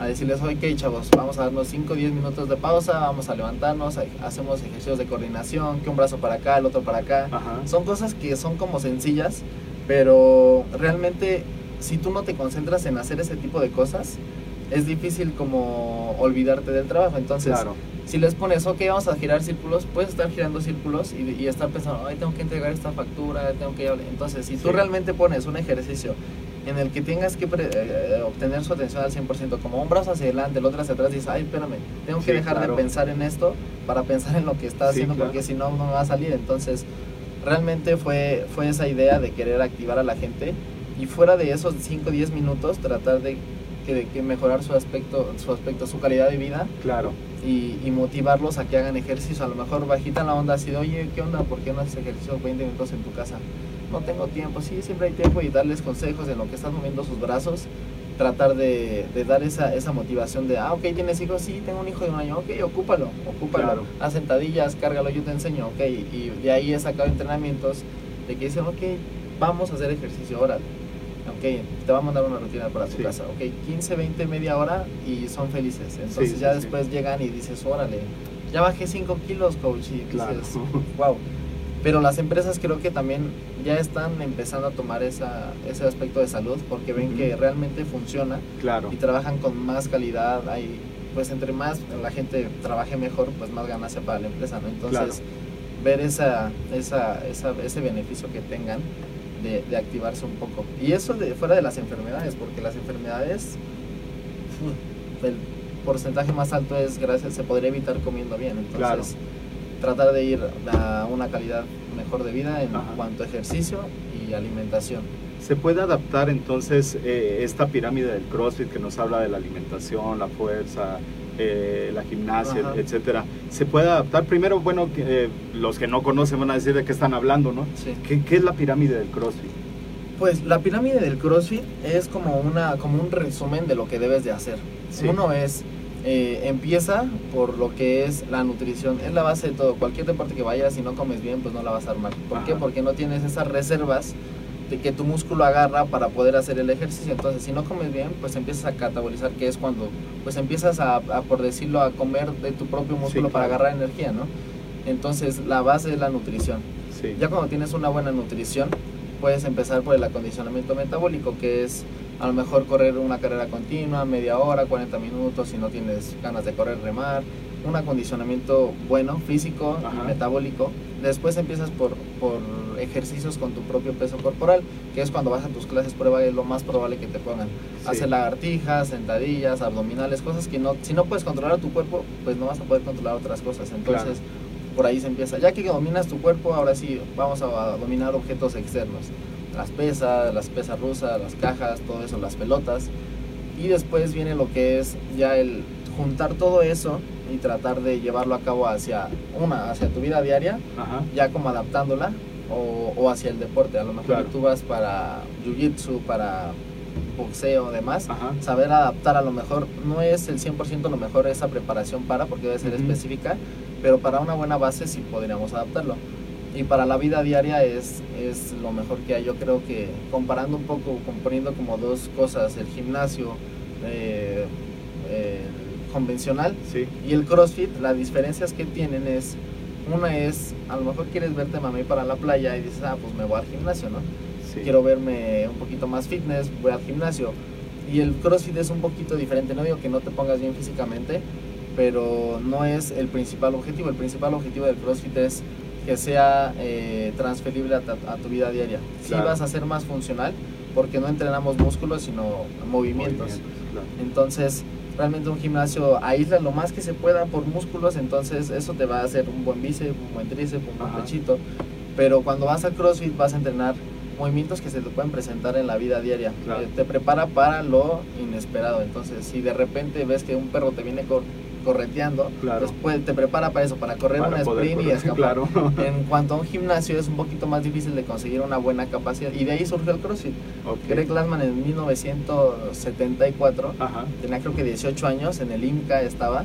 a decirles, ok, chavos, vamos a darnos 5 o 10 minutos de pausa, vamos a levantarnos, ha- hacemos ejercicios de coordinación, que un brazo para acá, el otro para acá. Ajá. Son cosas que son como sencillas, pero realmente si tú no te concentras en hacer ese tipo de cosas, es difícil como olvidarte del trabajo. Entonces, Claro. si les pones, ok, vamos a girar círculos, puedes estar girando círculos y, y estar pensando, ay, tengo que entregar esta factura, tengo que... Entonces, si tú Sí. realmente pones un ejercicio en el que tengas que pre- eh, obtener su atención al 100%, como un brazo hacia adelante, el otro hacia atrás, dices, ay, espérame, tengo que Sí, dejar claro. de pensar en esto para pensar en lo que estás Sí, haciendo, claro. porque si no, no me va a salir. Entonces, realmente fue, fue esa idea de querer activar a la gente y fuera de esos 5 o 10 minutos, tratar de que, de que mejorar su aspecto, su aspecto, su calidad de vida Claro. y, y motivarlos a que hagan ejercicio. A lo mejor bajita la onda así de, oye, ¿qué onda? ¿Por qué no haces ejercicio 20 minutos en tu casa? No tengo tiempo, sí, siempre hay tiempo y darles consejos en lo que estás moviendo sus brazos. Tratar de, de dar esa, esa motivación de, ah, ok, ¿tienes hijos? Sí, tengo un hijo de un año, ok, ocúpalo, ocúpalo. Claro. Haz sentadillas, cárgalo, yo te enseño, ok. Y de ahí he sacado entrenamientos de que dicen, ok, vamos a hacer ejercicio, órale. Ok, te va a mandar una rutina para tu Sí. casa. Ok, 15, 20, media hora y son felices. Entonces Sí, ya después llegan y dices, órale, ya bajé 5 kilos, coach. Y Claro. dices, wow. Pero las empresas creo que también ya están empezando a tomar esa, ese aspecto de salud porque ven que realmente funciona Claro. y trabajan con más calidad. Hay, pues entre más la gente trabaje mejor, pues más ganancia para la empresa, ¿no? Entonces, ver esa, esa, esa, ese beneficio que tengan de, de activarse un poco. Y eso de, fuera de las enfermedades, porque las enfermedades, el porcentaje más alto es gracias, se podría evitar comiendo bien. Entonces, Claro. tratar de ir a una calidad mejor de vida en Ajá. cuanto a ejercicio y alimentación. ¿Se puede adaptar entonces eh, esta pirámide del CrossFit que nos habla de la alimentación, la fuerza, eh, la gimnasia, Ajá. etcétera? ¿Se puede adaptar? Primero, bueno, eh, los que no conocen van a decir de qué están hablando, ¿no? Sí. ¿Qué, qué es la pirámide del CrossFit? Pues la pirámide del CrossFit es como una como un resumen de lo que debes de hacer. Sí. Uno es eh, empieza por lo que es la nutrición, es la base de todo. Cualquier deporte que vayas si no comes bien, pues no la vas a armar. ¿Por qué? Porque no tienes esas reservas que tu músculo agarra para poder hacer el ejercicio. Entonces, si no comes bien, pues empiezas a catabolizar, que es cuando pues empiezas a, a, por decirlo, a comer de tu propio músculo para claro. agarrar energía, ¿no? Entonces, la base es la nutrición. Sí. Ya cuando tienes una buena nutrición, puedes empezar por el acondicionamiento metabólico, que es a lo mejor correr una carrera continua, media hora, 40 minutos, si no tienes ganas de correr, remar. Un acondicionamiento bueno, físico Ajá. y metabólico. Después empiezas por, por ejercicios con tu propio peso corporal, que es cuando vas a tus clases prueba, es lo más probable que te pongan. Sí. Hacer lagartijas, sentadillas, abdominales, cosas que no, si no puedes controlar tu cuerpo, pues no vas a poder controlar otras cosas. Entonces, por ahí se empieza. Ya que dominas tu cuerpo, ahora sí vamos a, a dominar objetos externos. Las pesas, las pesas rusas, las cajas, todo eso, las pelotas. Y después viene lo que es ya el juntar todo eso y tratar de llevarlo a cabo hacia una, hacia tu vida diaria, Ajá. ya como adaptándola o, o hacia el deporte. A lo mejor Claro. tú vas para jiu-jitsu, para boxeo, demás Ajá. saber adaptar a lo mejor no es el 100% lo mejor esa preparación para porque debe ser Ujú. específica pero para una buena base sí podríamos adaptarlo y para la vida diaria es, es lo mejor que hay. Yo creo que comparando un poco, componiendo como dos cosas, el gimnasio eh, eh, convencional Sí, y el CrossFit, las diferencias que tienen es, una es, a lo mejor quieres verte mami para la playa y dices, ah, pues me voy al gimnasio, ¿no? sí. Quiero verme un poquito más fitness, voy al gimnasio. Y el CrossFit es un poquito diferente, no digo que no te pongas bien físicamente, pero no es el principal objetivo. El principal objetivo del CrossFit es que sea eh, transferible a, a tu vida diaria. Si Claro. vas a ser más funcional, porque no entrenamos músculos, sino movimientos. claro. Entonces, realmente un gimnasio aísla lo más que se pueda por músculos, entonces eso te va a hacer un buen bíceps, un buen tríceps, un buen Ajá. pechito. Pero cuando vas a CrossFit vas a entrenar movimientos que se te pueden presentar en la vida diaria. Claro. Eh, te prepara para lo inesperado. Entonces, si de repente ves que un perro te viene cor- correteando, Claro. después te prepara para eso, para correr Para un sprint y escapar. claro. En cuanto a un gimnasio es un poquito más difícil de conseguir una buena capacidad y de ahí surgió el CrossFit. Greg Glassman en 1974 Ajá. tenía creo que 18 años, en el IMCA estaba,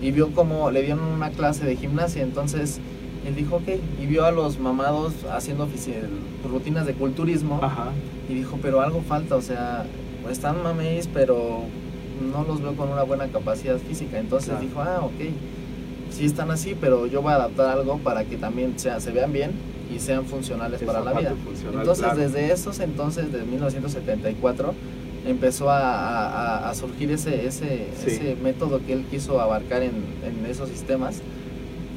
y vio como le dieron una clase de gimnasia, entonces él dijo, ok, y vio a los mamados haciendo rutinas de culturismo, Ajá. y dijo, pero algo falta, o sea, están mameis, pero no los veo con una buena capacidad física, entonces Claro. dijo, ah, ok, sí están así, pero yo voy a adaptar algo para que también sea, se vean bien y sean funcionales para la vida. Entonces, claro. desde esos entonces, de 1974, empezó a, a- a surgir ese, ese, Sí. ese método que él quiso abarcar en, en esos sistemas.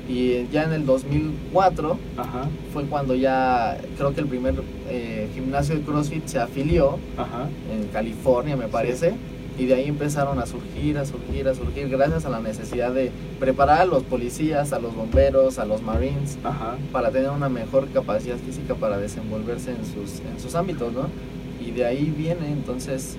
Y ya en el 2004 Ajá. fue cuando ya creo que el primer eh, gimnasio de CrossFit se afilió Ajá. en California, me parece. Y de ahí empezaron a surgir, a surgir, a surgir, gracias a la necesidad de preparar a los policías, a los bomberos, a los marines, Ajá. para tener una mejor capacidad física para desenvolverse en sus, en sus ámbitos, ¿no? Y de ahí viene, entonces,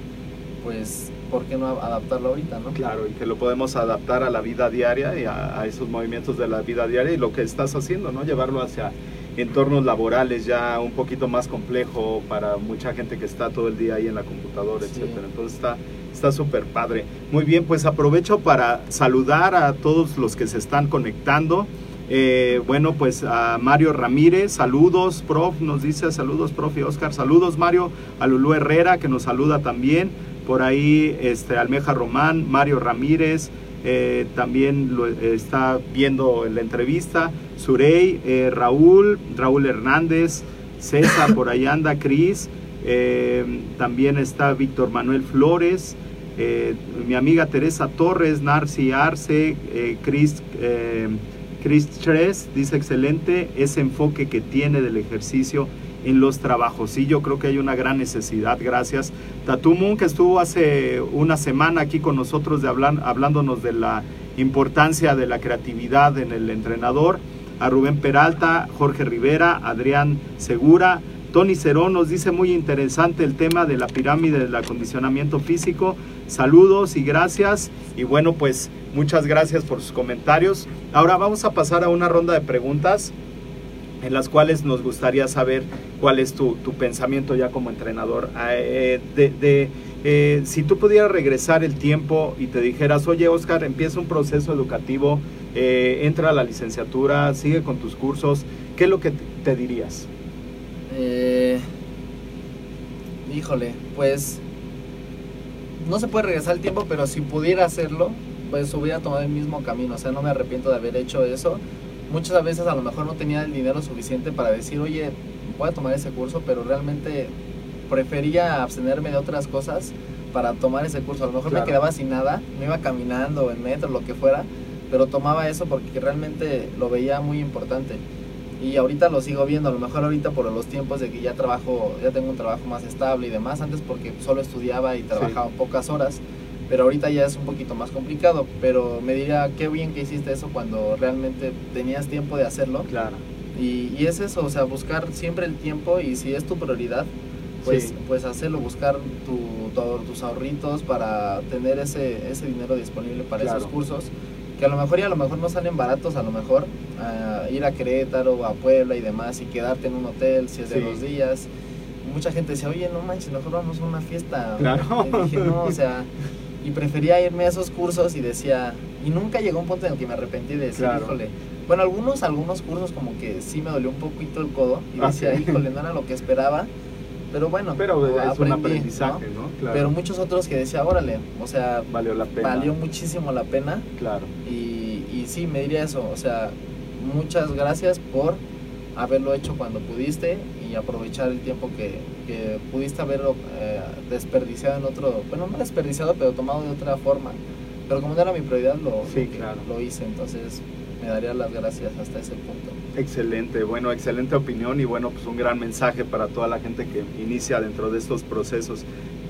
pues, ¿por qué no adaptarlo ahorita, no? Claro, y que lo podemos adaptar a la vida diaria y a, a esos movimientos de la vida diaria y lo que estás haciendo, ¿no? Llevarlo hacia entornos laborales ya un poquito más complejo para mucha gente que está todo el día ahí en la computadora, Sí. etcétera. Entonces está está súper padre. Muy bien, pues aprovecho para saludar a todos los que se están conectando. Eh, bueno, pues a Mario Ramírez, saludos, prof, nos dice saludos, prof y Oscar, saludos Mario, a Lulú Herrera que nos saluda también, por ahí este, Almeja Román, Mario Ramírez, eh, también lo está viendo en la entrevista, Surey, eh, Raúl, Raúl Hernández, César, por ahí anda, Cris, también está Víctor Manuel Flores, eh, mi amiga Teresa Torres, Narci Arce, eh, Chris, eh, Chris Tres dice excelente ese enfoque que tiene del ejercicio en los trabajos. Sí, yo creo que hay una gran necesidad, gracias. Tatumun, que estuvo hace una semana aquí con nosotros de hablándonos de la importancia de la creatividad en el entrenador. A Rubén Peralta, Jorge Rivera, Adrián Segura, Tony Cerón nos dice muy interesante el tema de la pirámide del acondicionamiento físico. Saludos y gracias. Y bueno, pues muchas gracias por sus comentarios. Ahora vamos a pasar a una ronda de preguntas en las cuales nos gustaría saber cuál es tu, pensamiento ya como entrenador. Eh, de, eh, si tú pudieras regresar el tiempo y te dijeras, oye Oscar, empieza un proceso educativo, eh, entra a la licenciatura, sigue con tus cursos, ¿qué es lo que te dirías? Eh, híjole, pues no se puede regresar el tiempo, pero si pudiera hacerlo, pues hubiera tomado el mismo camino. O sea, no me arrepiento de haber hecho eso. Muchas veces a lo mejor no tenía el dinero suficiente para decir, oye, voy a tomar ese curso, pero realmente prefería abstenerme de otras cosas para tomar ese curso. A lo mejor Claro. me quedaba sin nada, me iba caminando en metro, lo que fuera, pero tomaba eso porque realmente lo veía muy importante. Y ahorita lo sigo viendo, a lo mejor ahorita por los tiempos de que ya trabajo, ya tengo un trabajo más estable y demás, antes porque solo estudiaba y trabajaba pocas horas, pero ahorita ya es un poquito más complicado, pero me diría, qué bien que hiciste eso cuando realmente tenías tiempo de hacerlo. Claro. Y, y es eso, o sea, buscar siempre el tiempo y si es tu prioridad, pues, Sí. pues hacerlo, buscar tu, tu- tus ahorritos para tener ese, ese dinero disponible para Claro. esos cursos, que a lo mejor y a lo mejor no salen baratos, a lo mejor ah, ir a Querétaro, a Puebla y demás y quedarte en un hotel si es de Sí. dos días. Mucha gente decía, oye, no manches, mejor vamos a una fiesta. Claro. Y dije, no, o sea, Y prefería irme a esos cursos y decía, y nunca llegó un punto en el que me arrepentí de decir, Claro. híjole, bueno, algunos, algunos cursos como que sí me dolió un poquito el codo y Ah, decía, híjole, no era lo que esperaba, pero bueno, Pero es un aprendizaje, ¿no? ¿no? Claro. Pero muchos otros que decía, órale, o sea, valió la pena. valió muchísimo la pena Claro. y, y sí, me diría eso, o sea, muchas gracias por haberlo hecho cuando pudiste y aprovechar el tiempo que, que pudiste haberlo eh, desperdiciado en otro, bueno, no desperdiciado, pero tomado de otra forma. Pero como no era mi prioridad, lo, Sí, claro. lo hice, entonces me daría las gracias hasta ese punto. Excelente, bueno, excelente opinión y bueno, pues un gran mensaje para toda la gente que inicia dentro de estos procesos.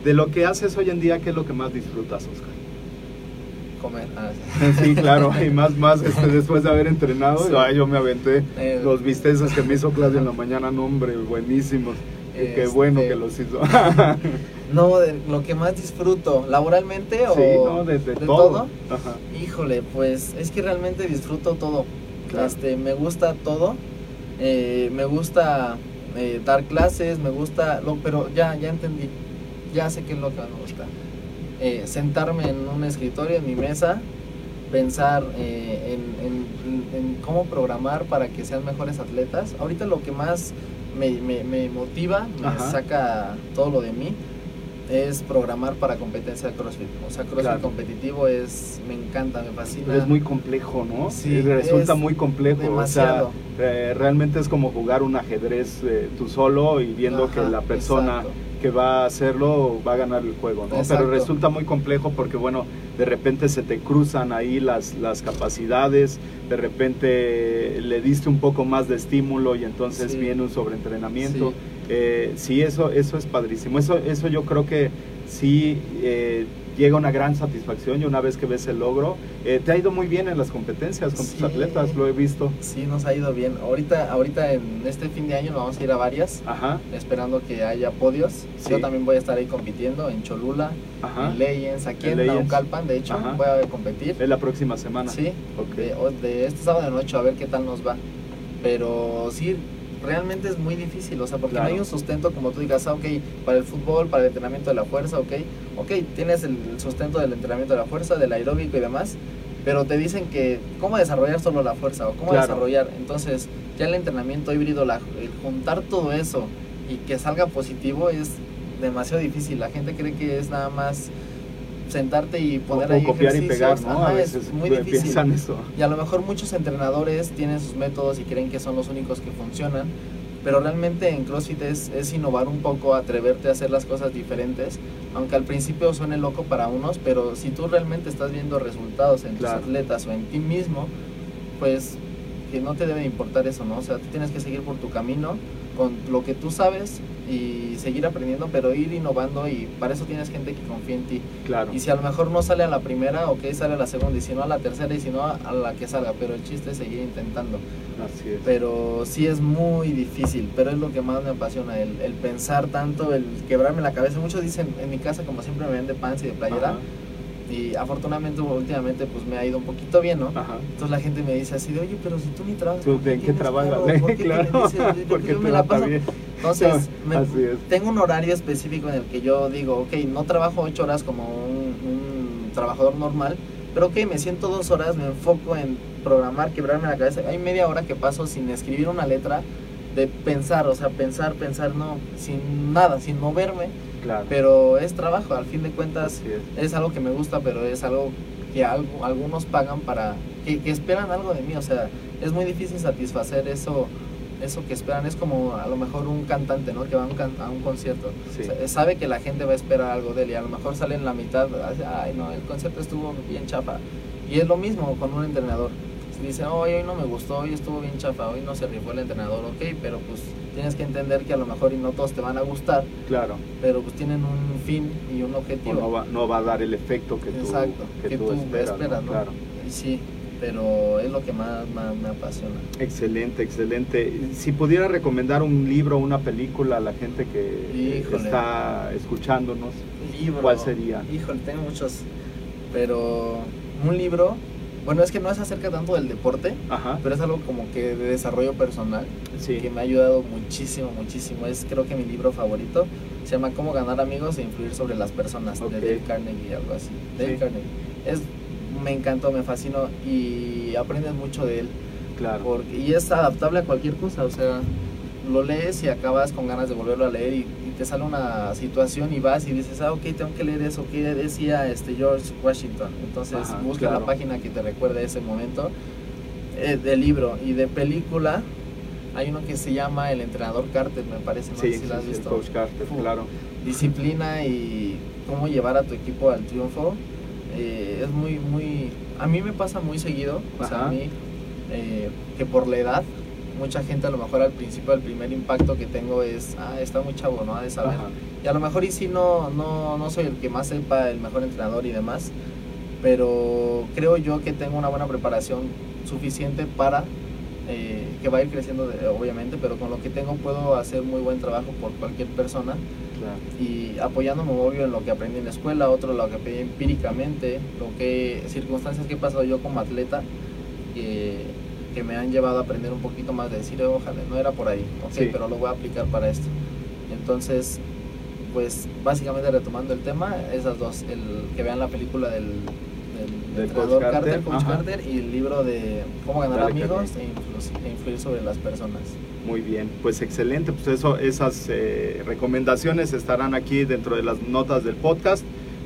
De lo que haces hoy en día, ¿qué es lo que más disfrutas, Oscar? Comer. ah, Sí, claro, y más, más este, después de haber entrenado, Sí. ay, yo me aventé Eh, los bisteces que me hizo Claudia en la mañana, no, hombre, buenísimos. Y Qué Este- bueno que los hizo. No, de lo que más disfruto, laboralmente o sí, no, de, de de todo. todo? Ajá. Híjole, pues es que realmente disfruto todo. Claro. Este, me gusta todo. Eh, me gusta eh, dar clases, me gusta, lo, pero ya, ya entendí. Ya sé qué es lo que me gusta. Eh, sentarme en un escritorio, en mi mesa, pensar eh, en, en- en cómo programar para que sean mejores atletas. Ahorita lo que más me, me- me motiva, me Ajá. saca todo lo de mí, es programar para competencia de CrossFit. O sea, CrossFit Claro. competitivo es, me encanta, me fascina. Es muy complejo, ¿no? Sí, resulta es muy complejo. demasiado. O sea, eh, realmente es como jugar un ajedrez eh, tú solo y viendo Ajá, que la persona exacto. que va a hacerlo va a ganar el juego, ¿no? Exacto. Pero resulta muy complejo porque, bueno, de repente se te cruzan ahí las, las capacidades, de repente le diste un poco más de estímulo y entonces Sí. viene un sobreentrenamiento. Sí. Eh, sí, eso, eso es padrísimo. Eso, eso yo creo que sí eh, llega una gran satisfacción y una vez que ves el logro, eh, te ha ido muy bien en las competencias con Sí. tus atletas, lo he visto. Sí, nos ha ido bien. Ahorita, ahorita en este fin de año nos vamos a ir a varias, Ajá, esperando que haya podios. Sí. Yo también voy a estar ahí compitiendo en Cholula, ajá. en Legends, aquí En en, Legends. Naucalpan, de hecho, Ajá. voy a competir. Es la próxima semana. Sí, Ok. de, o- de este sábado de noche a ver qué tal nos va. Pero sí, realmente es muy difícil, o sea, porque Claro. no hay un sustento como tú digas, ah, ok, para el fútbol, para el entrenamiento de la fuerza, ok, ok, tienes el sustento del entrenamiento de la fuerza, del aeróbico y demás, pero te dicen que cómo desarrollar solo la fuerza o cómo Claro. desarrollar, entonces ya el entrenamiento híbrido, la, el juntar todo eso y que salga positivo es demasiado difícil, la gente cree que es nada más sentarte y poner o, ahí copiar y ejercicios. pegar, ¿no? Ajá, a es veces muy difícil. piensan eso. Y a lo mejor muchos entrenadores tienen sus métodos y creen que son los únicos que funcionan, pero realmente en CrossFit es, es innovar un poco, atreverte a hacer las cosas diferentes, aunque al principio suene loco para unos, pero si tú realmente estás viendo resultados en Claro. tus atletas o en ti mismo, pues que no te debe importar eso, ¿no? O sea, tú tienes que seguir por tu camino con lo que tú sabes y seguir aprendiendo, pero ir innovando y para eso tienes gente que confía en ti. Claro. Y si a lo mejor no sale a la primera, ok, sale a la segunda, y si no a la tercera, y si no a la que salga, pero el chiste es seguir intentando. Así es. Pero sí es muy difícil, pero es lo que más me apasiona, el, el pensar tanto, el quebrarme la cabeza. Muchos dicen, en mi casa como siempre me ven de pants y de playera, Ajá, y afortunadamente últimamente pues me ha ido un poquito bien, ¿no? ajá. Entonces la gente me dice así de, oye, pero si tú ni trabajas, ¿Tú ¿por de qué trabajas? ¿Por qué claro, tienes?" Dice, "Porque yo me la paso bien. entonces, me- tengo un horario específico en el que yo digo, ok, no trabajo ocho horas como un, un trabajador normal, pero ok, me siento dos horas, me enfoco en programar, quebrarme la cabeza. Hay media hora que paso sin escribir una letra, de pensar, o sea, pensar, pensar, no, sin nada, sin moverme, Claro. pero es trabajo, al fin de cuentas es. es algo que me gusta, pero es algo que algo- algunos pagan para, que, que esperan algo de mí, o sea, es muy difícil satisfacer eso, eso que esperan, es como a lo mejor un cantante, ¿no? Que va a un, can- a un concierto, Sí. O sea, sabe que la gente va a esperar algo de él y a lo mejor sale en la mitad, ay no, el concierto estuvo bien chafa, y es lo mismo con un entrenador, dice, "Oh, hoy, hoy no me gustó, hoy estuvo bien chafa, hoy no se rifó el entrenador, ok, pero pues tienes que entender que a lo mejor y no todos te van a gustar, Claro. pero pues tienen un fin y un O objetivo. no, va, no va a dar el efecto que tú, Exacto, que tú esperas. ¿no? ¿no? Claro. Sí, pero es lo que más, más me apasiona. Excelente, excelente. Si pudiera recomendar un libro, una película a la gente que que Híjole. está escuchándonos, Libro. ¿Cuál sería? Híjole, tengo muchos, pero un libro, bueno, es que no es acerca tanto del deporte, Ajá. pero es algo como que de desarrollo personal Sí. que me ha ayudado muchísimo, muchísimo. Es creo que mi libro favorito. Se llama Cómo ganar amigos e influir sobre las personas de Dale Carnegie, algo así. Dale Sí. Carnegie. Es, me encantó, me fascinó y aprendes mucho de él. Claro. Porque, y es adaptable a cualquier cosa, o sea, lo lees y acabas con ganas de volverlo a leer y te sale una situación y vas y dices, ah, ok, tengo que leer eso, ¿qué decía este George Washington? Entonces Ajá, busca claro. la página que te recuerde ese momento eh, del libro y de película. Hay uno que se llama El entrenador Carter, me parece, no Sí, sé si sí, lo has sí, el visto. Coach Carter, claro. Disciplina y cómo llevar a tu equipo al triunfo. eh, es muy, muy... A mí me pasa muy seguido, o sea, a mí, eh, que por la edad, mucha gente a lo mejor al principio el primer impacto que tengo es, ah, está muy chavo, ¿no? Ha de saber. Ajá. Y a lo mejor y sí no, no, no soy el que más sepa, el mejor entrenador y demás, pero creo yo que tengo una buena preparación suficiente para eh, que va a ir creciendo de- obviamente, pero con lo que tengo puedo hacer muy buen trabajo por cualquier persona Claro. y apoyándome obvio en lo que aprendí en la escuela, otro lo que aprendí empíricamente, lo que circunstancias que he pasado yo como atleta que me han llevado a aprender un poquito más de decir, ojalá, no era por ahí, ok, Sí. pero lo voy a aplicar para esto. Entonces, pues básicamente retomando el tema, esas dos, el que vean la película del, del De entrenador Coach Carter, Coach. Carter, y el libro de cómo ganar Dale, amigos e influ- e influir sobre las personas. Muy bien, pues excelente. Pues eso, esas eh, recomendaciones estarán aquí dentro de las notas del podcast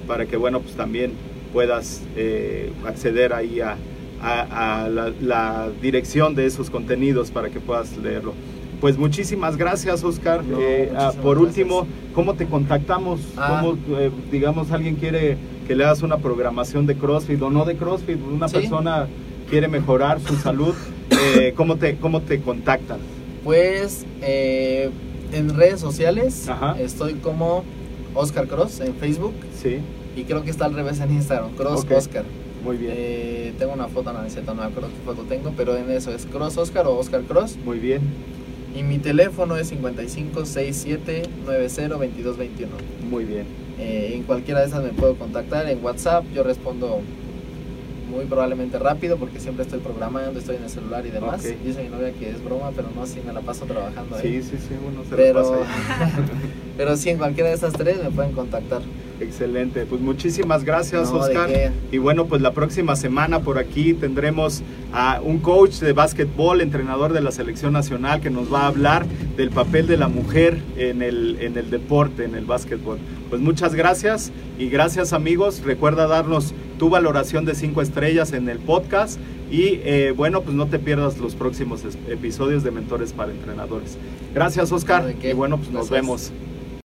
para que, bueno, pues también puedas eh, acceder ahí a, a- a la, la dirección de esos contenidos para que puedas leerlo. Pues muchísimas gracias, Oscar. No, Eh, ah, muchísimas por gracias. último, ¿cómo te contactamos? Ah. ¿Cómo, eh, digamos, alguien quiere que le hagas una programación de CrossFit o no de CrossFit? Una Sí. persona quiere mejorar su salud. eh, ¿cómo, te, ¿Cómo te contactan? Pues en redes sociales Ajá. estoy como Oscar Cross en Facebook Sí, y creo que está al revés en Instagram, Cross Ok. Oscar. Muy bien. Eh, tengo una foto, no, no me acuerdo qué foto tengo, pero en eso es Cross Oscar o Oscar Cross. Muy bien, Y mi teléfono es 55 67 90 22 21. muy bien. Eh, en cualquiera de esas me puedo contactar. En WhatsApp yo respondo muy probablemente rápido porque siempre estoy programando, estoy en el celular y demás. Ok. Dice mi novia que es broma, pero no, sí me la paso trabajando ahí. Sí, sí, sí, uno se pero, lo pasa ahí. pero sí, en cualquiera de esas tres me pueden contactar. Excelente, pues muchísimas gracias No, ¿de Oscar. Y bueno, pues la próxima semana por aquí tendremos a un coach de básquetbol, entrenador de la selección nacional, que nos va a hablar del papel de la mujer en el, en el deporte, en el básquetbol. Pues muchas gracias y gracias amigos. Recuerda darnos tu valoración de 5 estrellas en el podcast y eh, bueno, pues no te pierdas los próximos episodios de Mentores para Entrenadores. Gracias Oscar y bueno, pues nos vemos.